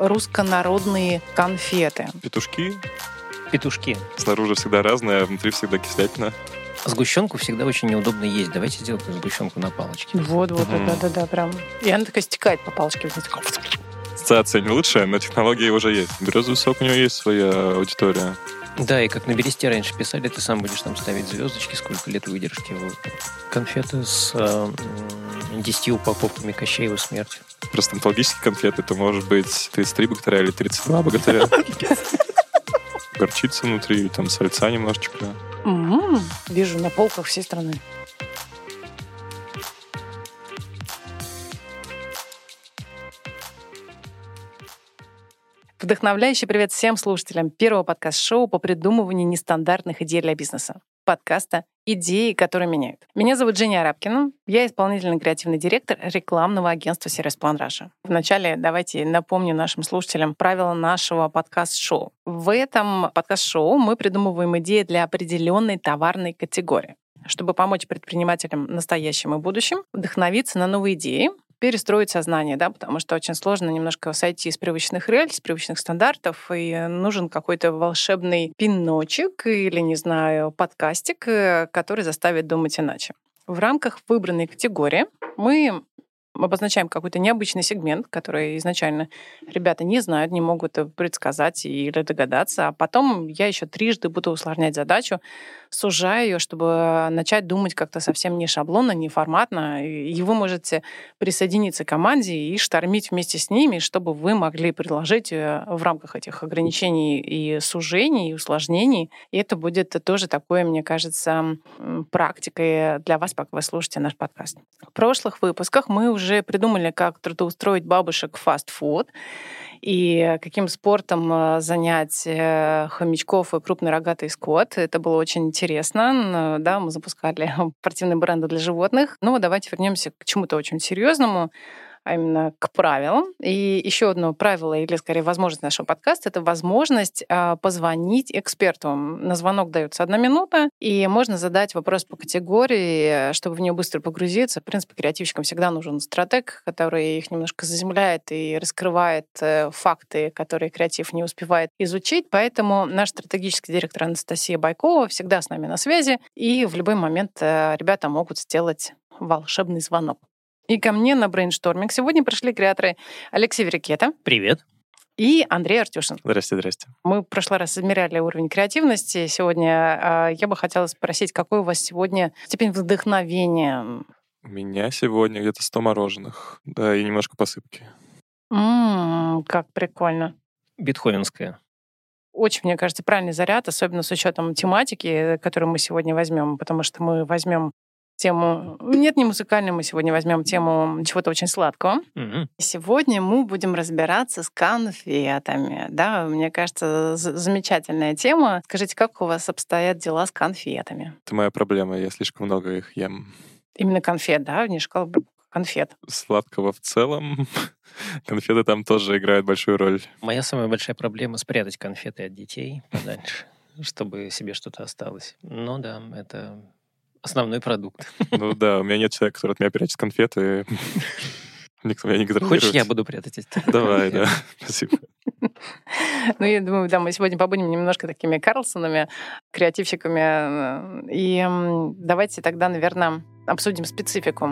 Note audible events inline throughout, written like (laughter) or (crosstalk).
руссконародные конфеты. Петушки. Петушки. Снаружи всегда разное, а внутри всегда кислятина. Сгущенку всегда очень неудобно есть. Давайте сделаем сгущенку на палочке. Вот, вот, да, да, да, прям. И она такая стекает по палочке. Ассоциация не лучшая, но технология уже есть. Березовый сок, у него есть своя аудитория. Да, и как на бересте раньше писали, ты сам будешь там ставить звездочки, сколько лет выдержки. Вот. Конфеты с э, 10 упаковками Кощеева смерти. Просто антологические конфеты, это может быть 33 богатыря или 32 богатыря. Горчица внутри, там сальца немножечко. М, Вижу на полках всей страны. Вдохновляющий привет всем слушателям первого подкаст-шоу по придумыванию нестандартных идей для бизнеса. Подкаста «Идеи, которые меняют». Меня зовут Женя Арабкина. Я исполнительный креативный директор рекламного агентства «Сервис План Раша». Вначале давайте напомню нашим слушателям правила нашего подкаст-шоу. В этом подкаст-шоу мы придумываем идеи для определенной товарной категории чтобы помочь предпринимателям настоящим и будущим вдохновиться на новые идеи, перестроить сознание, да, потому что очень сложно немножко сойти из привычных рельс, с привычных стандартов, и нужен какой-то волшебный пиночек или, не знаю, подкастик, э, который заставит думать иначе. В рамках выбранной категории мы обозначаем какой-то необычный сегмент, который изначально ребята не знают, не могут предсказать или догадаться, а потом я еще трижды буду усложнять задачу, сужая ее, чтобы начать думать как-то совсем не шаблонно, не форматно, и вы можете присоединиться к команде и штормить вместе с ними, чтобы вы могли предложить э, в рамках этих ограничений и сужений, и усложнений. И это будет тоже такое, мне кажется, практикой для вас, пока вы слушаете наш подкаст. В прошлых выпусках мы уже придумали, как трудоустроить бабушек в фастфуд и каким спортом э, занять э, хомячков и крупный рогатый скот. Это было очень интересно. Да, мы запускали (laughs) спортивные бренды для животных. Ну, давайте вернемся к чему-то очень серьезному а именно к правилам. И еще одно правило, или скорее возможность нашего подкаста, это возможность а, позвонить эксперту. На звонок дается одна минута, и можно задать вопрос по категории, чтобы в нее быстро погрузиться. В принципе, креативщикам всегда нужен стратег, который их немножко заземляет и раскрывает э, факты, которые креатив не успевает изучить. Поэтому наш стратегический директор Анастасия Байкова всегда с нами на связи, и в любой момент э, ребята могут сделать волшебный звонок. И ко мне на brainstorming сегодня пришли creator'ы Алексей Верикета Привет. и Андрей Артюшин. Здрасте, здрасте. Мы в прошлый раз измеряли уровень креативности. Сегодня а, я бы хотела спросить, какой у вас сегодня степень вдохновения? У меня сегодня где-то 100 мороженых. Да, и немножко посыпки. М, как прикольно. Бетховенская. Очень, мне кажется, правильный заряд, особенно с учетом тематики, которую мы сегодня возьмем, потому что мы возьмем тему... Нет, не музыкальную, мы сегодня возьмем тему чего-то очень сладкого. Мгм. Сегодня мы будем разбираться с конфетами. Да, мне кажется, з- замечательная тема. Скажите, как у вас обстоят дела с конфетами? Это моя проблема, я слишком много их ем. Именно конфет, да, не шоколад, конфет. Сладкого в целом. (laughs) Конфеты там тоже играют большую роль. Моя самая большая проблема — спрятать конфеты от детей подальше, чтобы себе что-то осталось. Ну да, это основной продукт. Ну да, у меня нет человека, который от меня прячет конфеты. (laughs) Никто меня не Хочешь, контролирует. я буду прятать эти (laughs) Давай, да. (laughs) Спасибо. Ну, я думаю, да, мы сегодня побудем немножко такими Карлсонами, креативщиками. э, И давайте тогда, наверное, обсудим специфику.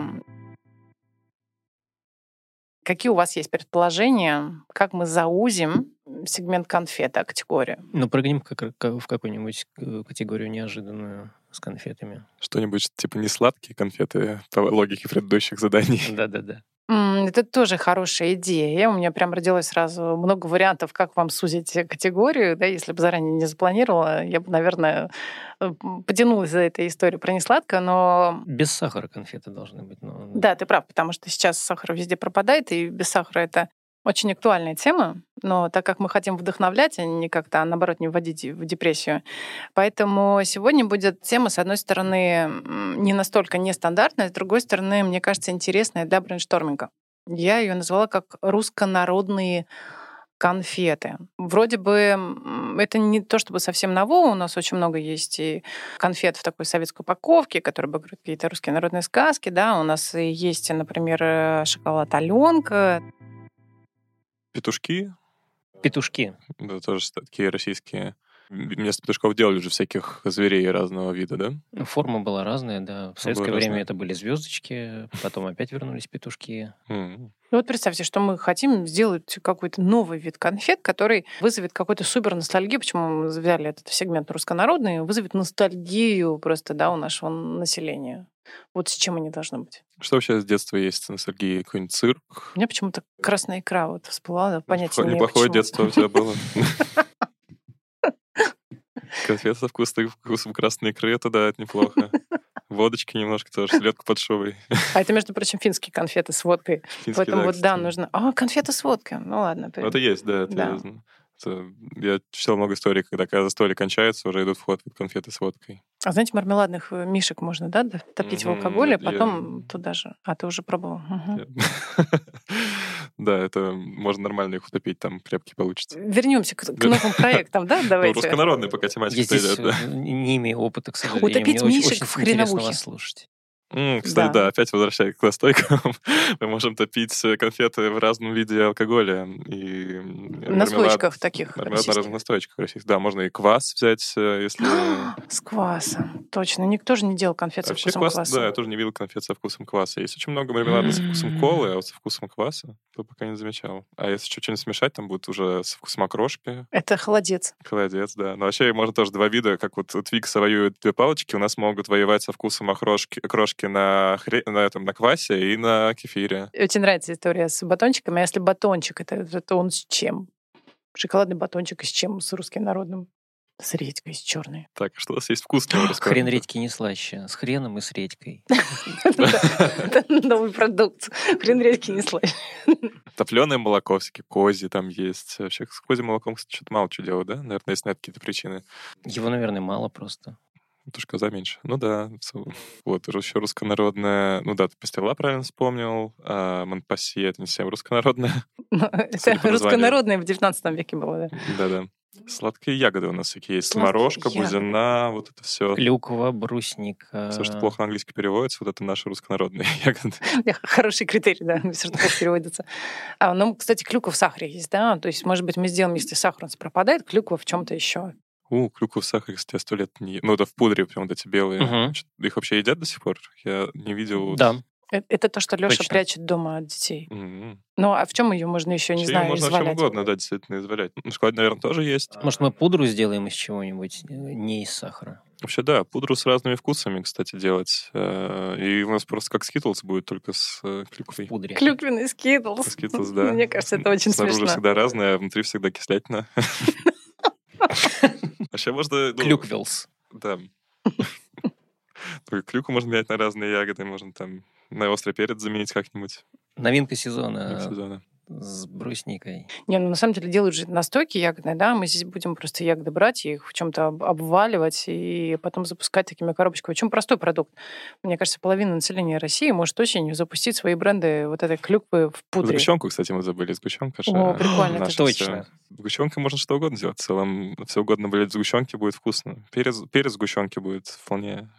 Какие у вас есть предположения, как мы заузим сегмент конфета, категорию? Ну, прыгнем как- как- в какую-нибудь э, категорию неожиданную с конфетами. Что-нибудь типа не сладкие конфеты по логике предыдущих заданий. (laughs) Да-да-да. Это тоже хорошая идея. У меня прям родилось сразу много вариантов, как вам сузить категорию. Да, если бы заранее не запланировала, я бы, наверное, э, потянулась за этой историей про несладкое, но Без сахара конфеты должны быть. но- да, ты прав, потому что сейчас сахар везде пропадает, и без сахара это очень актуальная тема, но так как мы хотим вдохновлять, а не как-то, а наоборот, не вводить в депрессию. Поэтому сегодня будет тема, с одной стороны, не настолько нестандартная, с другой стороны, мне кажется, интересная для brainstorming а. Я ее назвала как русско-народные конфеты. Вроде бы это не то чтобы совсем нового, у нас очень много есть и конфет в такой советской упаковке, которые бы говорят какие-то русские народные сказки, да, у нас есть, например, э, шоколад Аленка, Петушки. Петушки. Да, тоже такие российские. Вместо петушков делали уже всяких зверей разного вида, да? Форма была разная, да. В советское Была время разная. это были звездочки, потом опять вернулись петушки. Ну вот представьте, что мы хотим сделать какой-то новый вид конфет, который вызовет какой-то супер ностальгию. Почему мы взяли этот сегмент руссконародный? Вызовет ностальгию просто, да, у нашего населения. Вот с чем они должны быть. Что вообще с детства есть ностальгии? Какой-нибудь цирк? У меня почему-то красная икра вот всплыла, понятия не Неплохое детство у тебя было. (laughs) Конфет со вкусным вкусом красной икры, это да, это неплохо. Водочки немножко тоже, селедку под шубой. А это, между прочим, финские конфеты с водкой. Финский, Поэтому вот, да, кстати. нужно... А, конфеты с водкой. Ну ладно. Ну, Это есть, да, это Да. Я Я читал много историй, когда, когда застолье кончается, уже идут в ход конфеты с водкой. А знаете, мармеладных э, мишек можно, да, топить в Мгм, алкоголе, а я- потом туда же. А ты уже пробовал? (laughs) Да, это можно нормально их утопить, там крепкий получится. Вернемся к, к новым проектам, да? (laughs) Ну, Давайте. руссконародный пока тематика Я здесь идет, да. э, не имею опыта, к сожалению. Утопить Мне мишек очень в хреновухе. слушать. М, Кстати, Да. да, опять возвращаясь к настойкам, (laughs) мы можем топить конфеты в разном виде алкоголя. И На слоечках таких Мармелад на разных настоечках российских. Да, можно и квас взять, э, если... (gasps) С квасом. Точно. Никто же не делал конфет со Вообще вкусом квас, кваса. да, я тоже не видел конфет со вкусом кваса. Есть очень много мармелада со вкусом колы, а вот со вкусом кваса то пока не замечал. А если еще что-нибудь смешать, там будет уже со вкусом окрошки, Это холодец. холодец, да. Но вообще можно тоже два вида, как вот у Твикса воюют две палочки, у нас могут воевать со вкусом окрошки, окрошки на, хре... на, этом, на квасе и на кефире. Очень нравится история с батончиками. А если батончик, это, это он с чем? Шоколадный батончик и с чем? С русским народным? С редькой, с черной. Так, что у нас есть вкусного Хрен рассказа? редьки не слаще. С хреном и с редькой. (laughs) Это новый продукт. Хрен редьки не слышь. Топленое молоко всякие, кози там есть. Вообще с козьим молоком, кстати, что-то мало что делают, да? Наверное, есть на какие-то причины. Его, наверное, мало просто. Потому что коза меньше. Ну да, (laughs) вот, еще руссконародная, ну да, ты пастила правильно вспомнил, а Монпасье это не совсем руссконародная. (laughs) (laughs) Это руссконародное в 19 веке было, да. Да-да. Сладкие ягоды у нас всякие есть. Сладкие Морожка, ягоды. бузина, вот это все. Клюква, брусника. Все, что плохо на английский переводится, вот это наши руссконародные ягоды. Хороший критерий, да, все равно плохо переводится. А, ну, кстати, клюква в сахаре есть, да? То есть, может быть, мы сделаем, если сахар у нас пропадает, клюква в чем-то еще. У, клюкву в сахаре, кстати, я сто лет не... е- Ну, это в пудре прям вот эти белые. Чё- Их вообще едят до сих пор? Я не видел. Да. Э, Это то, что Леша Точно. прячет дома от детей. М. Ну, а в чем ее можно еще, не Вообще знаю, можно о чем извалять? угодно, да, действительно, извалять. Ну, шоколад, наверное, тоже есть. Может, мы пудру сделаем из чего-нибудь, э, не из сахара? Вообще, да, пудру с разными вкусами, кстати, делать. Э, И у нас просто как Skittles будет, только с клюквой. В пудре. Клюквенный скитлс. Скитлс, да. Мне кажется, это очень Снаружи смешно. всегда разное, а внутри всегда кислятина. (laughs) Вообще можно... ну, Клюквилс. Да. Только Клюку можно менять на разные ягоды, можно там на острый перец заменить как-нибудь Новинка сезона сезоне. С брусникой. Не, ну на самом деле делают же настойки ягодные, да, мы здесь будем просто ягоды брать и их в чем-то обваливать и потом запускать такими коробочками. Очень простой продукт. Мне кажется, половина населения России может осенью запустить свои бренды вот этой клюквы в пудре. Сгущенку, кстати, мы забыли. Сгущенка же О, прикольно, всё. точно. Сгущенкой можно что угодно сделать. В целом, все угодно болеть в сгущенке будет вкусно. Перец, перец в сгущенке будет вполне,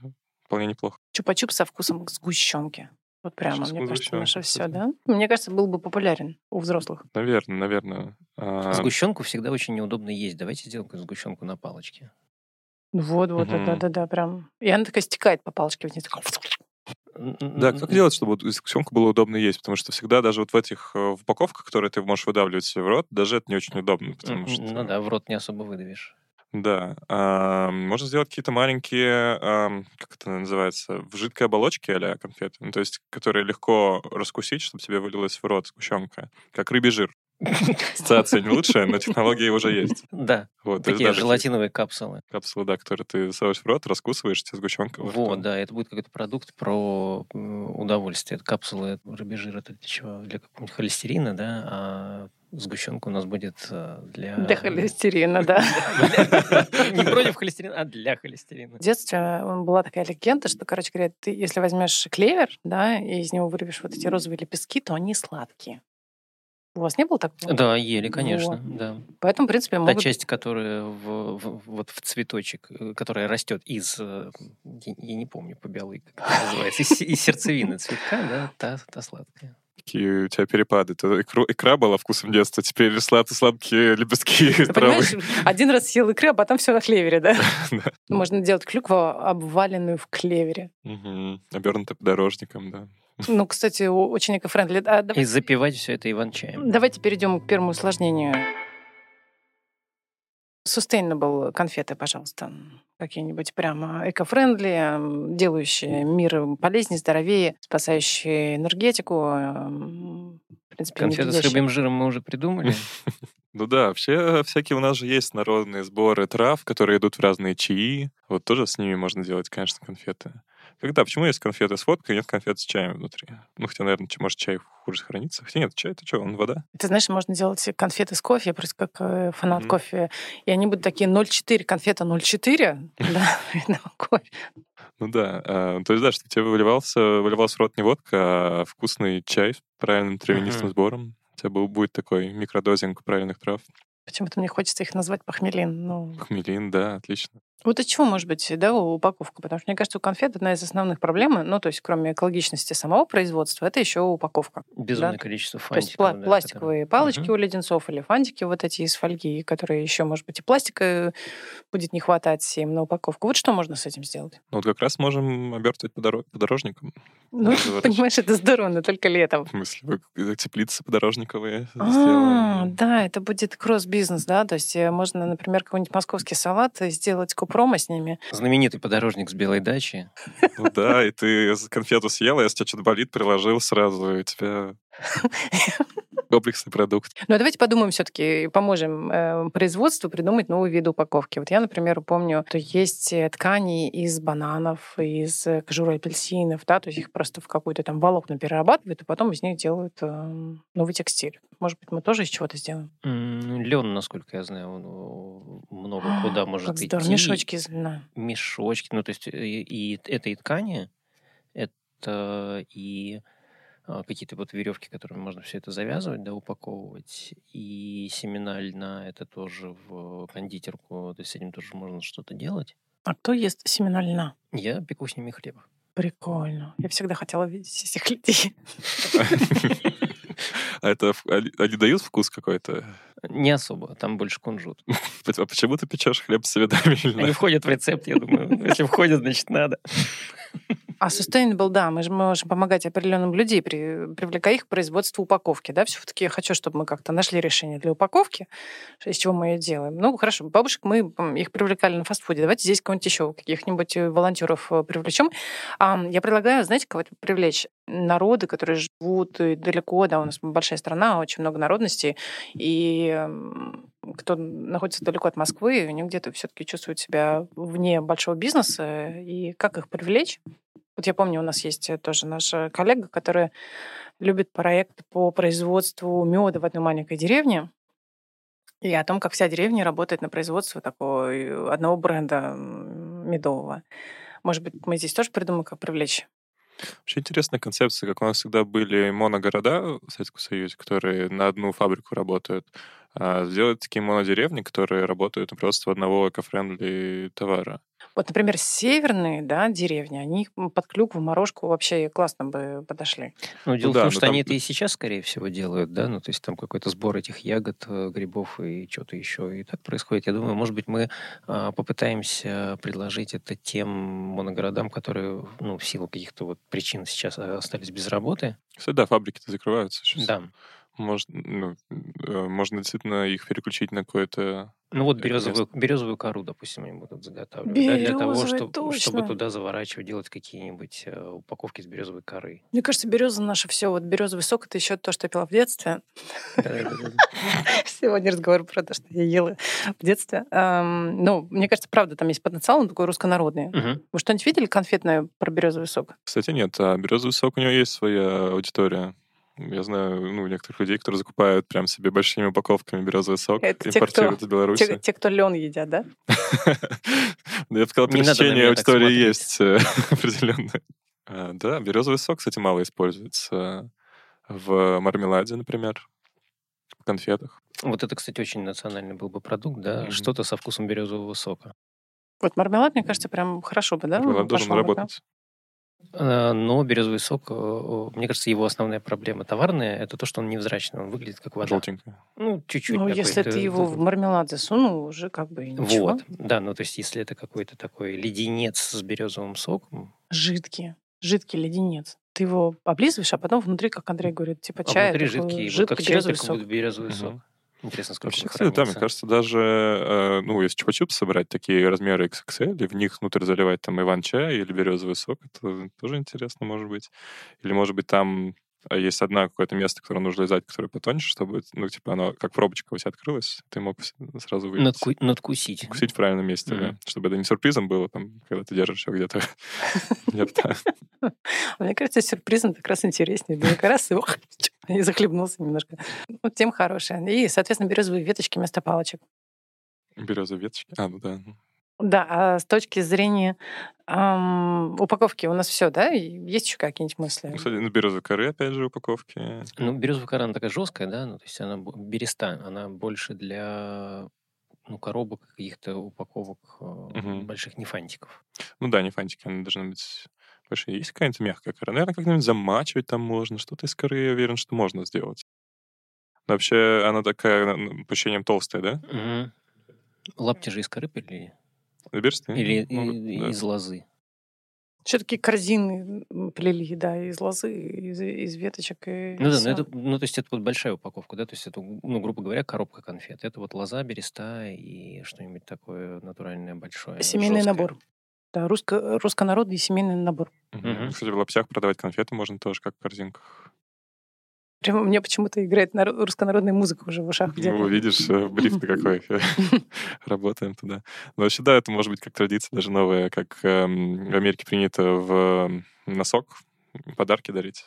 вполне неплохо. Чупа-чуп со вкусом сгущенки. Вот прямо, Сейчас мне кажется, наше все, да? Мне кажется, был бы популярен у взрослых. Наверное, наверное. А, Сгущенку всегда очень неудобно есть. Давайте сделаем сгущенку на палочке. Ну Вот, вот, Мгм. да, да, да, прям. И она такая стекает по палочке вниз. такая Да, как делать, чтобы вот сгущенку было удобно есть? Потому что всегда даже вот в этих э, упаковках, которые ты можешь выдавливать себе в рот, даже это не очень удобно. Потому что... Ну да, в рот не особо выдавишь. Да. а, можно сделать какие-то маленькие, как это называется, в жидкой оболочке а конфеты, ну, то есть которые легко раскусить, чтобы тебе вылилась в рот сгущенка, как рыбий жир. Ассоциация не лучшая, но технология уже есть. Да, Вот, такие желатиновые капсулы. капсулы, да, которые ты засовываешь в рот, раскусываешь, тебе сгущенка. Вот, да, это будет какой-то продукт про удовольствие. Капсулы рыбий жир, это для чего? Для какого-нибудь холестерина, да, а сгущенка у нас будет э, для... Для холестерина, да. (laughs) Не против холестерина, а для холестерина. В детстве м, была такая легенда, что, короче говоря, ты, если возьмешь клевер, да, и из него вырвешь вот эти розовые лепестки, то они сладкие. У вас не было такого? Да, ели, конечно, Вот. да. Поэтому, в принципе, Та могут... часть, которая в, в- вот в цветочек, э, которая растет из, э, я, я не помню по биологии, как это называется, из, из сердцевины цветка, да, та, та сладкая. Какие у тебя перепады. То икру, икра была вкусом детства, теперь сладкие лепестки (laughs) Ты (laughs) травы. один раз съел икры, а потом все на клевере, да? (laughs) Да. Можно делать клюкву, обваленную в клевере. Мгм. Обернуто подорожником, да. Ну, кстати, очень эко-френдли. А, давай- И запивать все это иван-чаем. Давайте перейдем к первому усложнению. Sustainable конфеты, пожалуйста. Какие-нибудь прямо эко-френдли, делающие мир полезнее, здоровее, спасающие энергетику. В принципе, Конфеты с рыбьим жиром мы уже придумали. (laughs) Ну да, вообще всякие у нас же есть народные сборы трав, которые идут в разные чаи. Вот тоже с ними можно делать, конечно, конфеты. Когда? Почему есть конфеты с водкой, нет конфет с чаем внутри? Ну, хотя, наверное, может, чай хуже хранится. Хотя нет, чай это что, он вода? Ты знаешь, можно делать конфеты с кофе, я просто как э, фанат Мгм. кофе. И они будут такие 0,4, конфета 0,4. (laughs) Да, (laughs) кофе. Ну да. а, то есть, да, что тебе выливался, выливался в рот не водка, а вкусный чай с правильным травянистым Мгм. сбором. У тебя был, будет такой микродозинг правильных трав. Почему-то мне хочется их назвать похмелин. Ну, Хмелин, да, отлично. Вот от чего может быть, да, упаковка? Потому что, мне кажется, у конфет одна из основных проблем, ну, то есть, кроме экологичности самого производства, это еще упаковка. Безумное Да. количество То есть фантиков. пла- да, пластиковые которые- палочки Мгм. у леденцов или фантики вот эти из фольги, которые еще, может быть, и пластика будет не хватать им на упаковку. Вот что можно с этим сделать? Ну вот как раз можем обертывать подоро- подорожником. Ну, понимаешь, это здорово, но только летом. В смысле, вы теплицы подорожниковые А, сделаем. да, это будет кросс-бизнес, да, то есть э, можно, например, какой-нибудь московский салат э, сделать купрома с ними. Знаменитый подорожник с белой дачи. Ну да, и ты конфету съела, если тебя что-то болит, приложил сразу, и у тебя (laughs) комплексный продукт. Ну, а давайте подумаем все-таки и поможем э, производству придумать новые виды упаковки. Вот я, например, помню, что есть э, ткани из бананов, из э, кожуры апельсинов, да, то есть их просто в какую-то там волокна перерабатывают, и потом из них делают э, новый текстиль. Может быть, мы тоже из чего-то сделаем? Лен, насколько я знаю, он, много куда может А, идти. здорово, мешочки из льна. Мешочки. Ну, то есть и, и это и ткани, это и а, какие-то вот веревки, которыми можно все это завязывать, да, упаковывать. И семена льна это тоже в кондитерку, то есть с этим тоже можно что-то делать. А кто ест семена льна? Я пеку с ними хлеб. Прикольно. Я всегда хотела видеть этих людей. А это они дают вкус какой-то? Не особо, там больше кунжут. (laughs) А почему ты печешь хлеб с цветами льна? Они входят в рецепт, я думаю. Если входят, значит надо. А sustainable, да, мы же можем помогать определенным людей, при- привлекая их к производству упаковки. Да? Все-таки я хочу, чтобы мы как-то нашли решение для упаковки, из чего мы ее делаем. Ну, хорошо, бабушек мы их привлекали на фастфуде. Давайте здесь кого-нибудь еще, каких-нибудь э, волонтеров э, привлечем. А, я предлагаю, знаете, кого-то привлечь? Народы, которые живут э, далеко, да, у нас большая страна, очень много народностей, и кто находится далеко от Москвы, они где-то все-таки чувствуют себя вне большого бизнеса, и как их привлечь? Вот я помню, у нас есть э, тоже наша коллега, которая любит проект по производству меда в одной маленькой деревне. И о том, как вся деревня работает на производство такого э, одного бренда медового. Может быть, мы здесь тоже придумаем, как привлечь Вообще интересная концепция, как у нас всегда были моногорода в Советском Союзе, которые на одну фабрику работают. А сделать такие монодеревни, которые работают на производство одного эко-френдли товара. Вот, например, северные да, деревни, они под клюкву, морожку вообще классно бы подошли. Ну, дело да, в том, но что там- они это и сейчас, скорее всего, делают, да, ну, то есть там какой-то сбор этих ягод, э, грибов и что-то еще, и так происходит. Я думаю, может быть, мы а, попытаемся предложить это тем моногородам, которые, ну, в силу каких-то вот причин сейчас а, остались без работы. Кстати, да, фабрики-то закрываются сейчас. Да. Может, ну, э, можно действительно их переключить на какое-то... Ну вот Это березовую, березовую кору, допустим, они будут заготавливать. да, для того, чтобы, точно. чтобы туда заворачивать, делать какие-нибудь э, упаковки из березовой коры. Мне кажется, береза наше все. Вот березовый сок это еще то, что я пила в детстве. (laughs) Сегодня разговор про то, что я ела в детстве. Ну, мне кажется, правда, там есть потенциал, он такой руссконародный. Вы что-нибудь видели конфетное про березовый сок? Кстати, нет, а березовый сок у него есть своя аудитория. Я знаю, ну, некоторых людей, которые закупают прям себе большими упаковками березовый сок, Это те, импортируют кто- из Беларуси. Те, те, кто лен едят, да? (laughs) Я бы сказал, пересечение аудитории есть э, (laughs) определенное. А, Да, березовый сок, кстати, мало используется в мармеладе, например, в конфетах. Вот это, кстати, очень национальный был бы продукт, да, что-то со вкусом березового сока. Вот мармелад, мне кажется, прям хорошо бы, да? Мармелад должен бы, работать. Э, Но березовый сок, э, мне кажется, его основная проблема товарная это то, что он невзрачный, он выглядит как вода. Желтенькая. Ну, чуть-чуть. Ну, если ты его в мармелад засунул, уже как бы и ничего. Вот, да, ну то есть если это какой-то такой леденец с березовым соком, Жидкий. Жидкий леденец. Ты его облизываешь, а потом внутри, как Андрей говорит, типа а чай, внутри такой жидкий, вот жидкий как чай, березовый только сок. будет березовый Мгм. сок. Интересно, сколько Вообще, кстати, да, мне кажется, даже, э, ну, если чупа-чупс собрать, такие размеры XXL, и в них внутрь заливать там иван-чай или березовый сок, это тоже интересно, может быть. Или, может быть, там есть одно какое-то место, которое нужно лизать, которое потоньше, чтобы, ну, типа, оно как пробочка у тебя открылась, ты мог сразу вылить. Надку- надкусить. Вкусить в правильном месте, да. Мгм. Чтобы это не сюрпризом было, там, когда ты держишь его где-то. (laughs) Мне кажется, сюрпризом как раз интереснее. Да, как раз его (laughs) и захлебнулся немножко. Вот тем хорошая. И, соответственно, березовые веточки вместо палочек. Березовые веточки. А, ну да. Да, а с точки зрения ам, упаковки у нас все, да? Есть еще какие-нибудь мысли? Ну, Кстати, ну, березовые коры, опять же, упаковки. Ну, березовая кора, она такая жесткая, да, ну, то есть она береста, она больше для ну, коробок, каких-то упаковок Мгм. больших нефантиков. Ну да, не фантики, они должны быть больше. Есть какая-нибудь мягкая кора? Наверное, как-нибудь замачивать там можно. Что-то из коры, я уверен, что можно сделать. Но вообще, она такая, по ощущениям, толстая, да? Мгм. Лапти же из коры пилили? Бересты? Или Могут, и- да. из лозы? Все-таки корзины м, плели, да, из лозы, из, из веточек. И Ну да, ну, это, ну то есть это вот большая упаковка, да, то есть это, ну, грубо говоря, коробка конфет. Это вот лоза, береста и что-нибудь такое натуральное большое. Семейный жёсткое. набор. Да, русско- русско-народный семейный набор. Мгм. Кстати, в лаптях продавать конфеты можно тоже, как в корзинках. Прямо мне почему-то играет нар- русско-народная музыка уже в ушах где-то. Ну, видишь, э, бриф-то какой. (laughs) Работаем туда. Но вообще, да, это может быть как традиция даже новая, как эм, в Америке принято в носок подарки дарить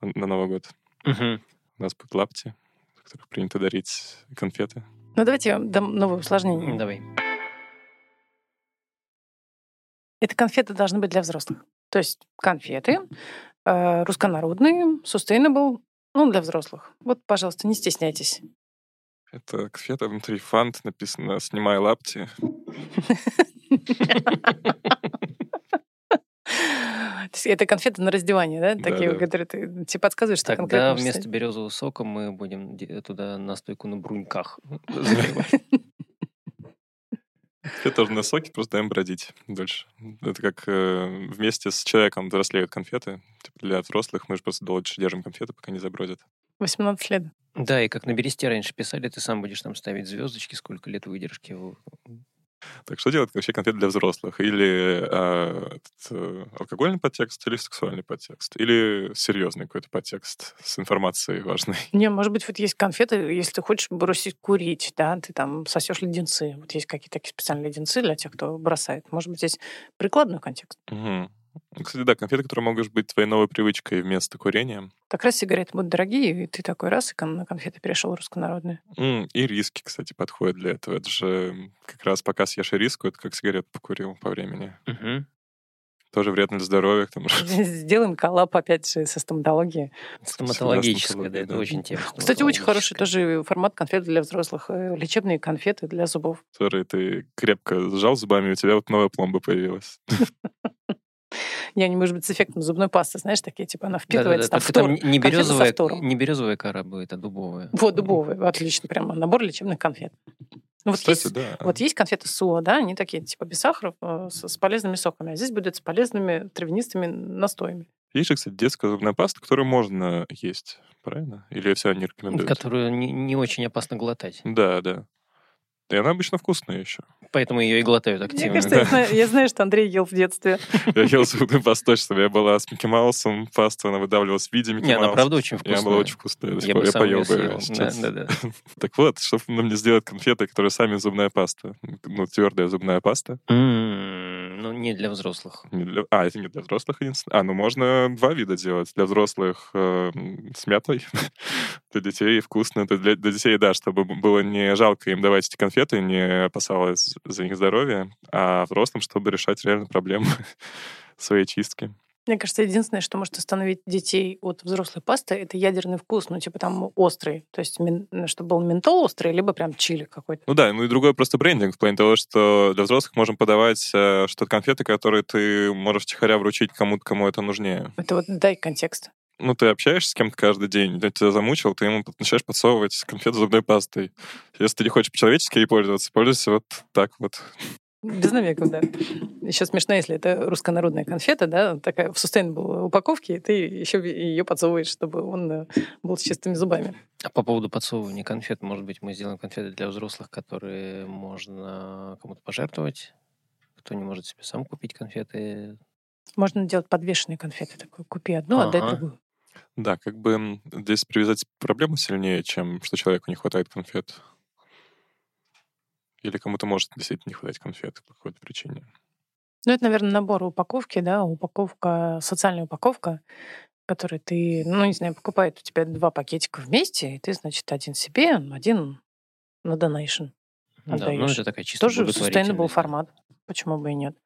на Новый год. У нас будут лапти, в которых принято дарить конфеты. Ну, давайте я дам новое усложнение. Давай. Это конфеты должны быть для взрослых. То есть конфеты русско-народные, sustainable, ну, для взрослых. Вот, пожалуйста, не стесняйтесь. Это конфета, внутри фант, написано «Снимай лапти». Это конфеты на раздевание, да? Такие, которые ты тебе подсказывают, что Тогда конкретно... вместо березового сока мы будем де- туда настойку на бруньках (laughs) заливать. Тоже на соке, просто даем бродить дольше. Это как э, вместе с человеком взрослеют конфеты. Типа для взрослых мы же просто дольше держим конфеты, пока не забродят. 18 лет. Да, и как на бересте раньше писали, ты сам будешь там ставить звездочки, сколько лет выдержки. Так что делать вообще конфеты для взрослых? Или э, этот, э, алкогольный подтекст, или сексуальный подтекст? Или серьезный какой-то подтекст с информацией важной? (laughs) Не, может быть, вот есть конфеты, если ты хочешь бросить курить, да, ты там сосешь леденцы. Вот есть какие-то такие специальные леденцы для тех, кто бросает. Может быть, здесь прикладной контекст. Мгм. Ну, Кстати, да, конфеты, которые могут быть твоей новой привычкой вместо курения. Как раз сигареты будут дорогие, и ты такой раз и на конфеты перешел русско-народные. М, И риски, кстати, подходят для этого. Это же как раз пока съешь риску, это как сигарету покурил по времени. Мгм. Тоже вредно для здоровья, к тому же. (laughs) Сделаем коллап опять же со стоматологией. Стоматологическая, да, это да. очень тема. Кстати, очень хороший тоже формат конфет для взрослых. э, Лечебные конфеты для зубов. которые ты крепко сжал зубами, и у тебя вот новая пломба появилась. (laughs) И они, может быть, с эффектом зубной пасты, знаешь, такие, типа, она впитывается там только там фтор. не- не березовая, не березовая кора будет, а дубовая. Вот, дубовый, отлично, прямо набор лечебных конфет. Ну, вот, Кстати, есть, да. вот есть конфеты СУО, да, они такие, типа, без сахара, э, с, с полезными соками, а здесь будет с полезными травянистыми настоями. Есть же, кстати, детская зубная паста, которую можно есть, правильно? Или все не рекомендуют? Которую не, не очень опасно глотать. Да, да. И она обычно вкусная еще. Поэтому ее и глотают Мне активно. кажется, я знаю, я знаю, что Андрей ел в детстве. (laughs) Я ел зубную пасту точно. Я была с Микки Маусом, пасту, она выдавливалась в виде Микки Не, она правда очень вкусная. она была очень вкусная. Я Я сам поел бы сейчас. Да, да, да. (laughs) Так вот, чтобы нам не сделать конфеты, которые сами зубная паста. Ну, твердая зубная паста. М, Ну, не для взрослых. Не для- А, это не для взрослых единственное. А, ну можно два вида делать. Для взрослых э, с мятой, (laughs) для детей вкусно. Это для, для детей, да, чтобы было не жалко им давать эти конфеты, не опасалось за них здоровье, а взрослым, чтобы решать реально проблемы (laughs) своей чистки. Мне кажется, единственное, что может остановить детей от взрослой пасты, это ядерный вкус, ну, типа там острый. То есть, мин, чтобы был ментол острый, либо прям чили какой-то. Ну да, ну и другой просто брендинг в плане того, что для взрослых можем подавать э, что-то конфеты, которые ты можешь тихоря вручить кому-то, кому это нужнее. Это вот дай контекст. Ну, ты общаешься с кем-то каждый день, он тебя замучил, ты ему начинаешь подсовывать конфету зубной пастой. Если ты не хочешь по-человечески ей пользоваться, пользуйся вот так вот. Без намеков, да. Еще смешно, если это руссконародная конфета, да, такая в sustainable упаковке, и ты еще ее подсовываешь, чтобы он э, был с чистыми зубами. А по поводу подсовывания конфет, может быть, мы сделаем конфеты для взрослых, которые можно кому-то пожертвовать? Кто не может себе сам купить конфеты? Можно делать подвешенные конфеты. Такой, купи одну, ага. отдай другую. Да, как бы здесь привязать проблему сильнее, чем что человеку не хватает конфет. Или кому-то может действительно не хватать конфет по какой-то причине. Ну, это, наверное, набор упаковки, да, упаковка, социальная упаковка, которую ты, ну, не знаю, покупает у тебя два пакетика вместе, и ты, значит, один себе, один на donation отдаешь. Да, ну, это такая чисто Тоже sustainable формат. Почему бы и нет?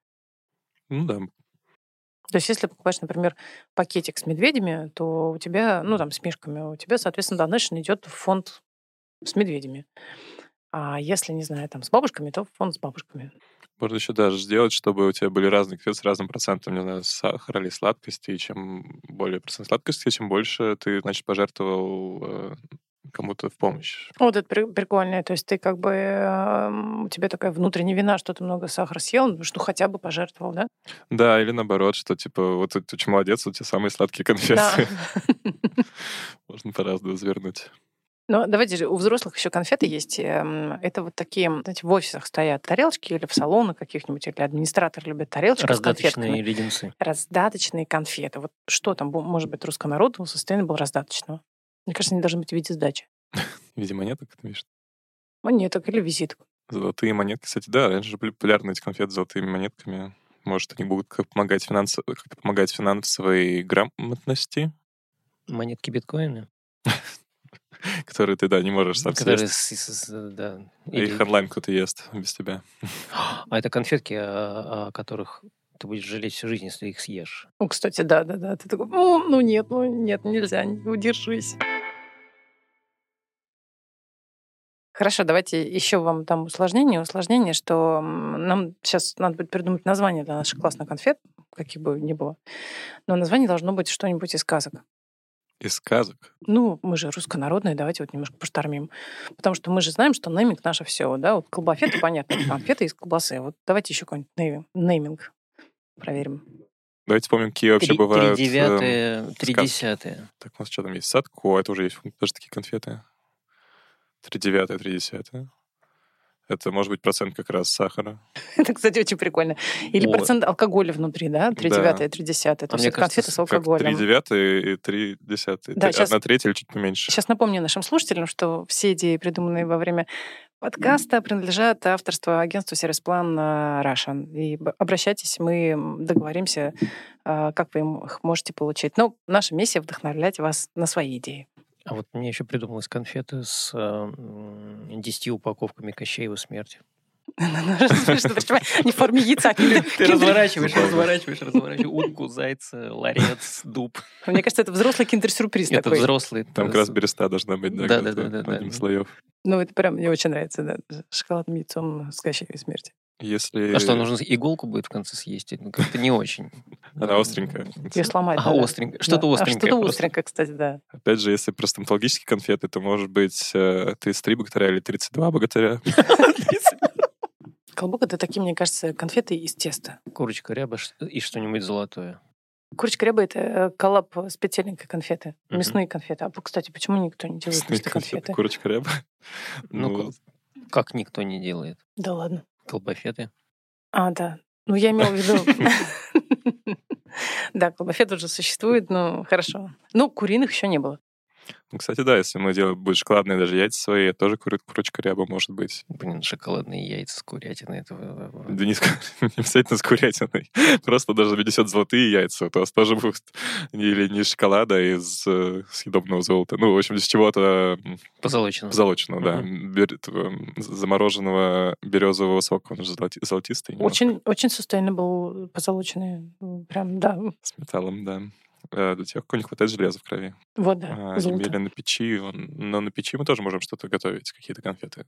Ну да. То есть, если покупаешь, например, пакетик с медведями, то у тебя, ну, там, с мишками, у тебя, соответственно, donation идет в фонд с медведями. А если, не знаю, там с бабушками, то фонд с бабушками. Можно еще даже сделать, чтобы у тебя были разные конфеты с разным процентом, не знаю, сахара или сладкости. И чем более процент сладкости, чем больше ты, значит, пожертвовал э, кому-то в помощь. Вот это прикольно. То есть ты как бы... Э, у тебя такая внутренняя вина, что ты много сахара съел, ну, что хотя бы пожертвовал, да? Да, или наоборот, что типа вот ты очень молодец, у тебя самые сладкие конфеты. Да. (laughs) Можно по-разному развернуть. Ну, давайте же, у взрослых еще конфеты есть. Это вот такие, знаете, в офисах стоят тарелочки или в салонах каких-нибудь, или администратор любит тарелочки Раздаточные с конфетками. леденцы. Раздаточные конфеты. Вот что там, может быть, руссконародного, был раздаточного? Мне кажется, они должны быть в виде сдачи. (laughs) В виде монеток, ты видишь? Монеток или визиток. Золотые монетки, кстати, да, раньше же были популярны эти конфеты с золотыми монетками. Может, они будут как помогать, финанс... как помогать финансовой грамотности? Монетки биткоины? (laughs) которые ты, да, не можешь сам которые съесть. да. Или... Их онлайн кто-то ест без тебя. (gasps) А это конфетки, о, о которых ты будешь жалеть всю жизнь, если их съешь. Ну, кстати, да, да, да. Ты такой, ну, ну нет, ну нет, нельзя, удержись. Хорошо, давайте еще вам там усложнение. Усложнение, что нам сейчас надо будет придумать название для наших классных конфет, каких бы ни было. Но название должно быть что-нибудь из сказок. Из сказок? Ну, мы же руссконародные, давайте вот немножко поштормим. Потому что мы же знаем, что нейминг наше все, да? Вот колбафеты, понятно, конфеты из колбасы. Вот давайте еще какой-нибудь нейминг проверим. Давайте вспомним, какие вообще бывают... Три девятые, три десятые. Так, у нас что там есть? Садко, это уже есть даже такие конфеты. Три девятые, три десятые. Это может быть процент как раз сахара. (laughs) Это, кстати, очень прикольно. Или вот. процент алкоголя внутри, да? Три девятое, три десятое. То а есть конфеты с алкоголем. Три девятые и три десятые. Да, сейчас, Одна треть или чуть поменьше. Сейчас напомню нашим слушателям, что все идеи, придуманные во время подкаста, принадлежат авторству агентству «Сервис-план Russian». И обращайтесь, мы договоримся, а, как вы их можете получить. Но наша миссия — вдохновлять вас на свои идеи. А вот мне еще придумалась конфеты с э, 10 упаковками Кощеева смерти. (laughs) Не в форме яйца. (laughs) Ты разворачиваешь, разворачиваешь, разворачиваешь утку, зайца, ларец, дуб. (laughs) Мне кажется, это взрослый киндер-сюрприз Это взрослый. Там как раз береста должна быть, да, да, да, да, слоев. Ну, это прям мне очень нравится, да, шоколадным яйцом с Кощеевой смерти. Если... А что, нужно иголку будет в конце съесть? Ну, как-то не очень. (laughs) Она остренькая. Ее сломать. А, остренькая. Что-то остренькое. Что-то остренькое, кстати, да. Опять же, если про стоматологические конфеты, то может быть 33 э, богатыря или 32 богатыря. (laughs) Колбук — это такие, мне кажется, конфеты из теста. Курочка ряба и что-нибудь золотое. Курочка ряба — это э, коллаб с петельникой конфеты. Мясные конфеты. А, кстати, почему никто не делает мясные конфеты? Курочка ряба? Ну, ну как никто не делает? Да ладно. Колбафеты. А, да. Ну, я имела в виду... (laughs) (laughs) Да, колбафет уже существует, ну, хорошо. Ну, куриных еще не было. Ну, кстати, да, если мы делаем будут шоколадные даже яйца свои, это тоже кур- курочка ряба может быть. Блин, шоколадные яйца с курятиной. Это... Да не, (laughs) не обязательно с курятиной. Просто даже внесет золотые яйца, то у вас тоже будут (laughs) или не из шоколада, а из э, съедобного золота. Ну, в общем, из чего-то м, Позолочено. позолоченного, да. Бер- замороженного березового сока. Он же золоти- золотистый. немножко. Очень, очень sustainable, позолоченный. Прям, да. С металлом, да. Э, Для тех, у кого не хватает железа в крови. Вот, да. А, золото. Или на печи. Но на печи мы тоже можем что-то готовить, какие-то конфеты.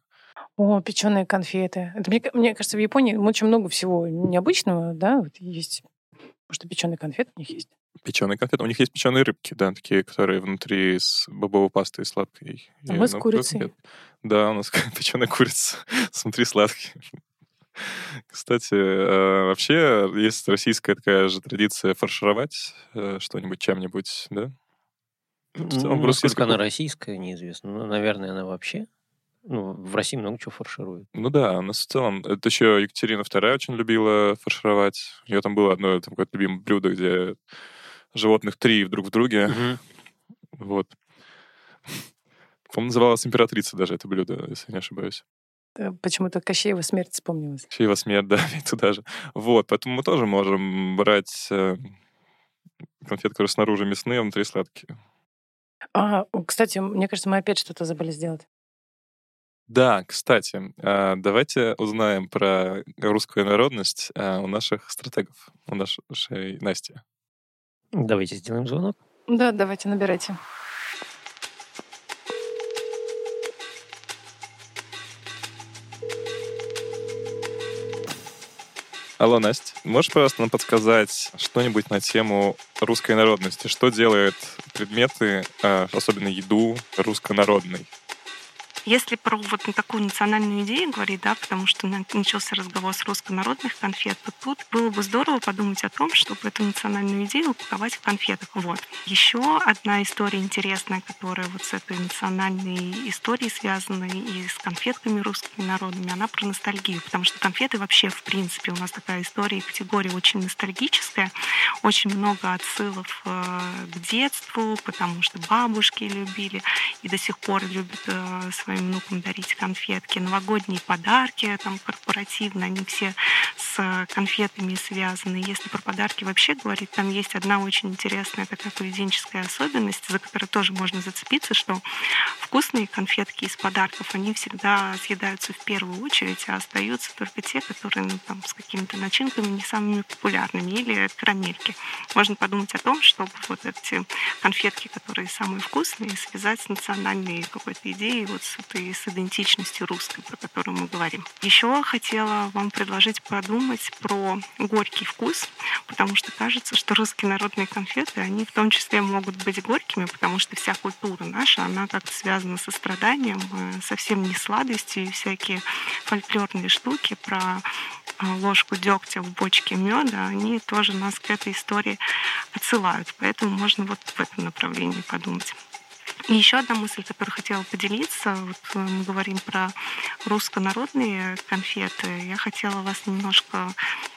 О, печеные конфеты. Это, мне, мне кажется, в Японии очень много всего необычного, да, вот есть. Потому что печеные конфеты у них есть. Печеные конфеты. У них есть печеные рыбки, да, такие, которые внутри с бобовой пастой и сладкой. А И, мы с ну, курицей. конфет. Да, у нас (laughs) печеная курица. (laughs) Внутри сладкий. Кстати, э, вообще есть российская такая же традиция фаршировать э, что-нибудь чем-нибудь, да? Ну, Насколько она российская, неизвестно. Ну, наверное, она вообще... Ну, в России много чего фаршируют. Ну да, у нас в целом... Это еще Екатерина II очень любила фаршировать. У нее там было одно там, какое-то любимое блюдо, где животных три друг в друге. Вот. По-моему, называлась императрица даже это блюдо, если не ошибаюсь. Э, Почему-то Кощеева смерть вспомнилась. Чьего смерть, (laughs) да, и туда же. Вот, поэтому мы тоже можем брать э, конфеты, которые снаружи мясные, а внутри сладкие. А, кстати, мне кажется, мы опять что-то забыли сделать. Да, кстати, а, давайте узнаем про русскую народность а, у наших стратегов, у нашей Насти. Давайте сделаем звонок. Да, давайте, набирайте. Алло, Настя, можешь, пожалуйста, нам подсказать что-нибудь на тему русской народности? Что делают предметы, а, особенно еду, руссконародной? Если про вот такую национальную идею говорить, да, потому что на- начался разговор с руссконародных конфет, то тут было бы здорово подумать о том, чтобы эту национальную идею упаковать в конфетах. Вот. Еще одна история интересная, которая вот с этой национальной историей связана и с конфетками русскими народными, она про ностальгию, потому что конфеты вообще, в принципе, у нас такая история и категория очень ностальгическая, очень много отсылов э, к детству, потому что бабушки любили и до сих пор любят э, своим внукам дарить конфетки. Новогодние подарки там корпоративные, они все с э, конфетами связаны. Если про подарки вообще говорить, там есть одна очень интересная такая поведенческая особенность, за которую тоже можно зацепиться, что вкусные конфетки из подарков, они всегда съедаются в первую очередь, а остаются только те, которые ну, там, с какими-то начинками не самыми популярными или карамельки. Можно подумать о том, чтобы вот эти конфетки, которые самые вкусные, связать с национальной какой-то идеей, вот с этой с идентичностью русской, про которую мы говорим. Еще хотела вам предложить подумать про горький вкус, потому что кажется, что русские народные конфеты, они в том числе могут быть горькими, потому что вся культура наша, она как-то связана со страданием, э, совсем не сладостью и всякие фольклорные штуки про э, ложку дегтя в бочке меда, они тоже нас к этой истории отсылают. Поэтому можно вот в этом направлении подумать. И еще одна мысль, которую хотела поделиться. Вот э, мы говорим про русско-народные конфеты. Я хотела вас немножко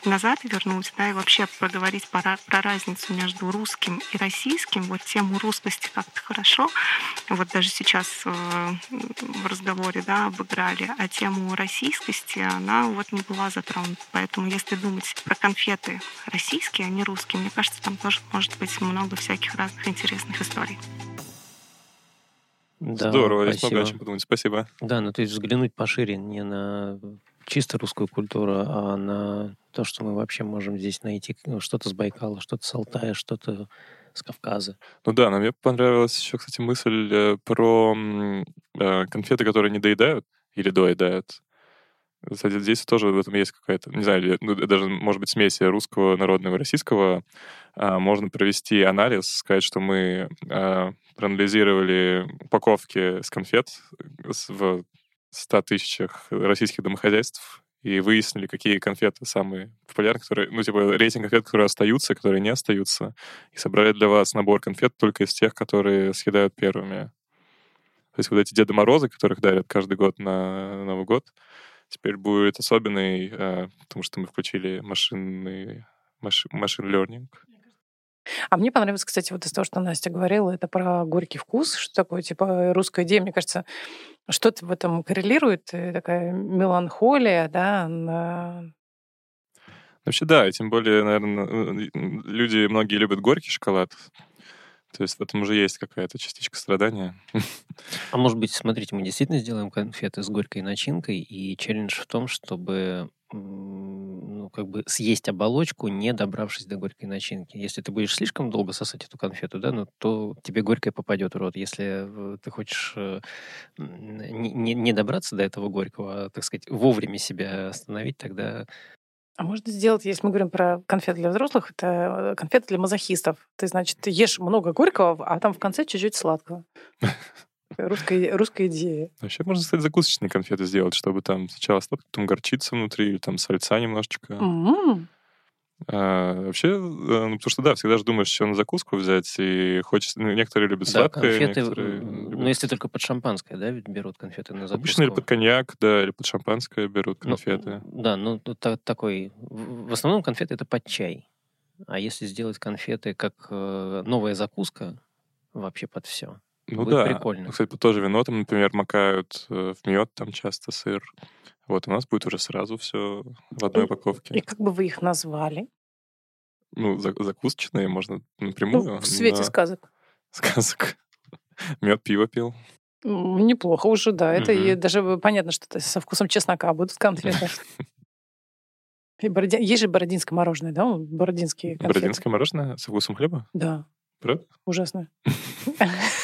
назад вернуть, да, и вообще поговорить про, про разницу между русским и российским. Вот тему русскости как-то хорошо. Вот даже сейчас э, в разговоре, да, обыграли. А тему российскости, она вот не была затронута. Поэтому если думать про конфеты российские, а не русские, мне кажется, там тоже может быть много всяких разных интересных историй. Да, Здорово, спасибо. много о чем подумать. Спасибо. Да, ну то есть взглянуть пошире не на чисто русскую культуру, а на то, что мы вообще можем здесь найти что-то с Байкала, что-то с Алтая, что-то с Кавказа. Ну да, но мне понравилась еще, кстати, мысль э, про э, конфеты, которые не доедают или доедают. Кстати, здесь тоже в этом есть какая-то, не знаю, ну, даже, может быть, смесь русского, народного и российского. А, можно провести анализ, сказать, что мы а, проанализировали упаковки с конфет в 100 тысячах российских домохозяйств и выяснили, какие конфеты самые популярные, которые, ну, типа, рейтинг конфет, которые остаются, которые не остаются, и собрали для вас набор конфет только из тех, которые съедают первыми. То есть вот эти Деды Морозы, которых дарят каждый год на Новый год, теперь будет особенный, э, потому что мы включили машинный машин learning. А мне понравилось, кстати, вот из того, что Настя говорила, это про горький вкус, что такое, типа, русская идея, мне кажется, что-то в этом коррелирует, э, такая меланхолия, да, на... Вообще, да, и тем более, наверное, люди, многие любят горький шоколад, то есть в этом уже есть какая-то частичка страдания. А может быть, смотрите, мы действительно сделаем конфеты с горькой начинкой, и челлендж в том, чтобы ну, как бы съесть оболочку, не добравшись до горькой начинки. Если ты будешь слишком долго сосать эту конфету, да, ну, то тебе горькое попадет в рот. Если ты хочешь э, не, не добраться до этого горького, а, так сказать, вовремя себя остановить, тогда а можно сделать, если мы говорим про конфеты для взрослых, это э, конфеты для мазохистов. Ты, значит, ешь много горького, а там в конце чуть-чуть сладкого. Русская, русская идея. Вообще можно, кстати, закусочные конфеты сделать, чтобы там сначала сладко, потом горчица внутри, или там сальца немножечко. Mm-hmm. А, вообще, э, ну, потому что, да, всегда же думаешь, что на закуску взять, и хочется... Ну, некоторые любят да, сладкое, конфеты, некоторые... Ну, если только под шампанское, да, ведь берут конфеты на закуску. Обычно или под коньяк, да, или под шампанское берут ну, конфеты. Ну, да, ну, та, такой... В основном конфеты это под чай. А если сделать конфеты как э, новая закуска, вообще под все. Ну будет да. прикольно. Кстати, тоже вино там, например, макают э, в мед, там часто сыр. Вот у нас будет уже сразу все в одной упаковке. И как бы вы их назвали? Ну, закусочные можно напрямую. Ну, в свете на... сказок. (laughs) Сказок. Мед, пиво пил. Неплохо уже, да. Это угу. и даже понятно, что это со вкусом чеснока будут конфеты. (laughs) И Бороди... Есть же бородинское мороженое, да? Бородинские конфеты. Бородинское мороженое со вкусом хлеба? Да. Правда? Ужасно. (laughs)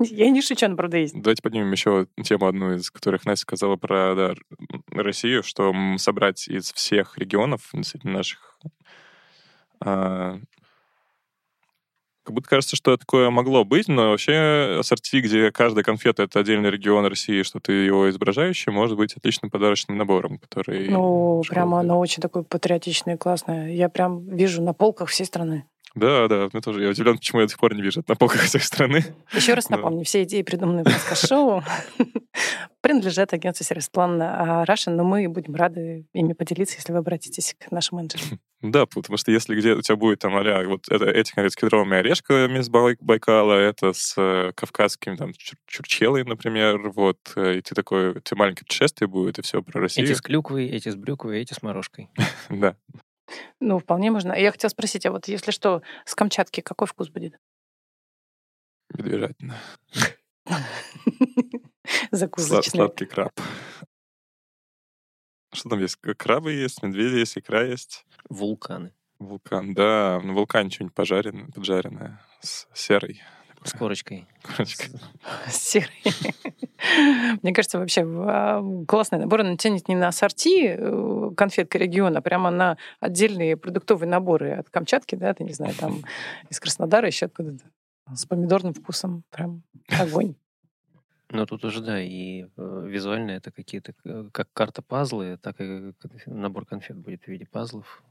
(laughs) Я не шучу, она правда есть. Давайте поднимем еще тему одну из которых Настя сказала про да, Россию, что собрать из всех регионов наших а, как будто кажется, что такое могло быть, но вообще ассорти, где каждая конфета — это отдельный регион России, что ты его изображающий, может быть отличным подарочным набором, который... Ну, прямо оно очень такое патриотичное и классное. Я прям вижу на полках всей страны. Да, да, мне тоже. Я удивлен, почему я до сих пор не вижу это на полках всех страны. Еще раз напомню, все идеи, придуманные в подкаст-шоу, (laughs) принадлежат агентству сервис-план Russian, но мы будем рады ими поделиться, если вы обратитесь к нашим менеджерам. (laughs) Да, потому что если где у тебя будет там а вот это, эти с кедровыми орешками из Байкала, это с э, кавказским там чурчелой, например, вот, э, и ты такой, у тебя маленькое путешествие будет, и все про Россию. Эти с клюквой, эти с брюквой, эти с морожкой. (laughs) Да. Ну, вполне можно. Я хотела спросить, а вот если что, с Камчатки какой вкус будет? Медвежатина. (laughs) Закусочный. Сладкий краб. Что там есть? Крабы есть, медведи есть, икра есть. Вулканы. Вулкан, да. На вулкане что-нибудь пожаренное, поджаренное с серой. С корочкой. Корочкой. Серый. (laughs) Мне кажется, вообще а, классный набор. Он тянет не на ассорти э, конфетка региона, а прямо на отдельные продуктовые наборы от Камчатки, да, ты не знаю, там из Краснодара еще откуда-то. С помидорным вкусом. Прям огонь. Ну, тут уже, да, и э, визуально это какие-то, э, как карта пазлы, так и набор конфет будет в виде пазлов.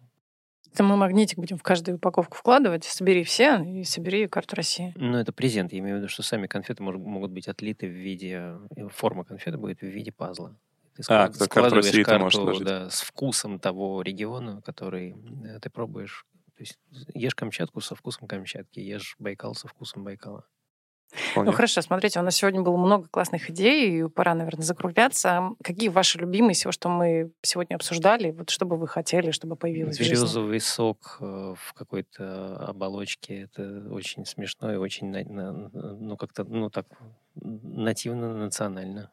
Это мы магнитик будем в каждую упаковку вкладывать. Собери все и собери карту России. Ну, это презент. Я имею в виду, что сами конфеты могут быть отлиты в виде... Э, форма конфеты будет в виде пазла. Ты склад... а, карту России карту, ты можешь сложить. Да, с вкусом того региона, который э, ты пробуешь. То есть ешь Камчатку со вкусом Камчатки, ешь Байкал со вкусом Байкала. Вполне. Ну хорошо, смотрите, у нас сегодня было много классных идей, и пора, наверное, закругляться. Какие ваши любимые всего, что мы сегодня обсуждали? Вот что бы вы хотели, чтобы появилось Березовый сок э, в какой-то оболочке. Это очень смешно и очень, ну, как-то, ну, так, нативно, национально.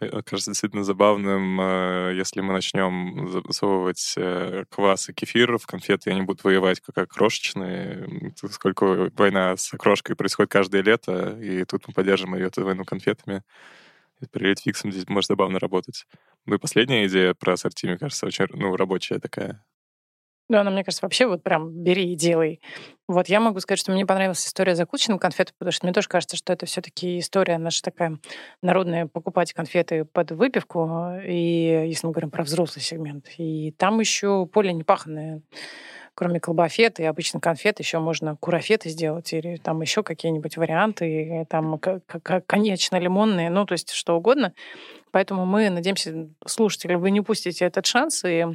Э, кажется действительно забавным, э, если мы начнем засовывать э, квас и кефир в конфеты, они будут воевать как крошечные. Сколько война с крошкой происходит каждое лето, и тут мы поддержим ее эту войну конфетами. И при фиксом здесь может забавно работать. Ну и последняя идея про ассорти, мне кажется, очень ну, рабочая такая. Да, она, мне кажется, вообще вот прям бери и делай. Вот я могу сказать, что мне понравилась история с закусочным конфетом, потому что мне тоже кажется, что это все таки история наша такая народная, покупать конфеты под выпивку, и если мы говорим про взрослый сегмент. И там еще поле непаханное кроме колбафет и обычно конфет, еще можно курафеты сделать или там еще какие-нибудь варианты, там конечно-лимонные, ну, то есть что угодно. Поэтому мы надеемся, слушатели, вы не пустите этот шанс и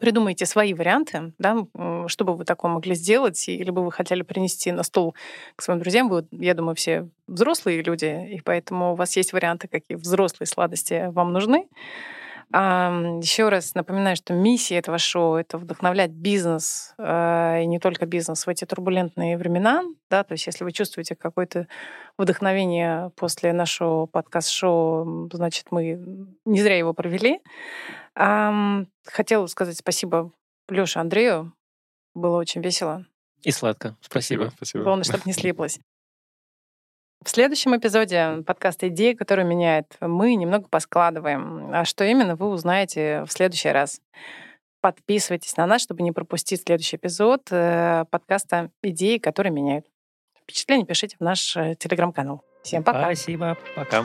придумайте свои варианты, да, что бы вы такое могли сделать, или бы вы хотели принести на стол к своим друзьям. Вы, я думаю, все взрослые люди, и поэтому у вас есть варианты, какие взрослые сладости вам нужны. Еще раз напоминаю, что миссия этого шоу — это вдохновлять бизнес, э, и не только бизнес, в эти турбулентные времена. Да? То есть если вы чувствуете какое-то вдохновение после нашего подкаст-шоу, значит, мы не зря его провели. Хотела сказать спасибо Лёше Андрею. Было очень весело. И сладко. Спасибо. Спасибо. Главное, чтобы не слиплось. В следующем эпизоде подкаста «Идеи, которые меняют» мы немного поскладываем. А что именно, вы узнаете в следующий раз. Подписывайтесь на нас, чтобы не пропустить следующий эпизод э, подкаста «Идеи, которые меняют». Впечатления пишите в наш э, телеграм-канал. Всем пока. Спасибо. Пока.